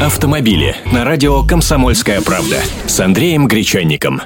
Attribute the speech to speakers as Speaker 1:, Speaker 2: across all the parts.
Speaker 1: Автомобили на радио «Комсомольская правда» с Андреем Гречанником.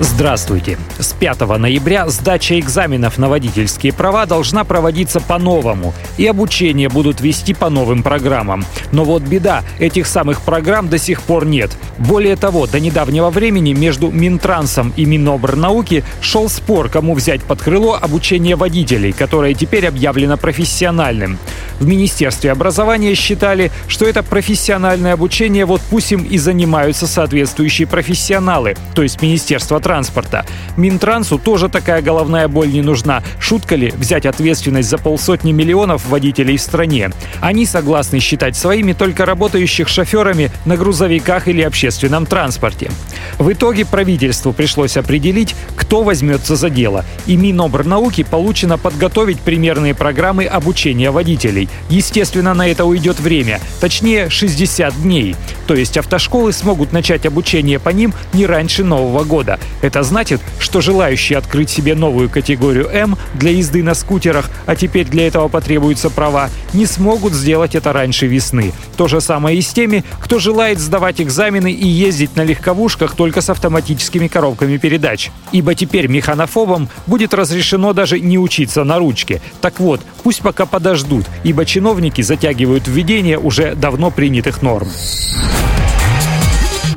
Speaker 2: Здравствуйте. С 5 ноября сдача экзаменов на водительские права должна проводиться по-новому, и обучение будут вести по новым программам. Но вот беда, этих самых программ до сих пор нет. Более того, до недавнего времени между Минтрансом и Минобрнауки шел спор, кому взять под крыло обучение водителей, которое теперь объявлено профессиональным. В Министерстве образования считали, что это профессиональное обучение, вот пусть им и занимаются соответствующие профессионалы, то есть Министерство транспорта. Минтрансу тоже такая головная боль не нужна. Шутка ли взять ответственность за полсотни миллионов водителей в стране? Они согласны считать своими только работающих шоферами на грузовиках или общественном транспорте. В итоге правительству пришлось определить, кто возьмется за дело. И Минобрнауки получено подготовить примерные программы обучения водителей. Естественно, на это уйдет время, точнее 60 дней. То есть автошколы смогут начать обучение по ним не раньше Нового года. Это значит, что желающие открыть себе новую категорию М для езды на скутерах, а теперь для этого потребуются права, не смогут сделать это раньше весны. То же самое и с теми, кто желает сдавать экзамены и ездить на легковушках только с автоматическими коробками передач. Ибо теперь механофобам будет разрешено даже не учиться на ручке. Так вот, пусть пока подождут, ибо чиновники затягивают введение уже давно принятых норм.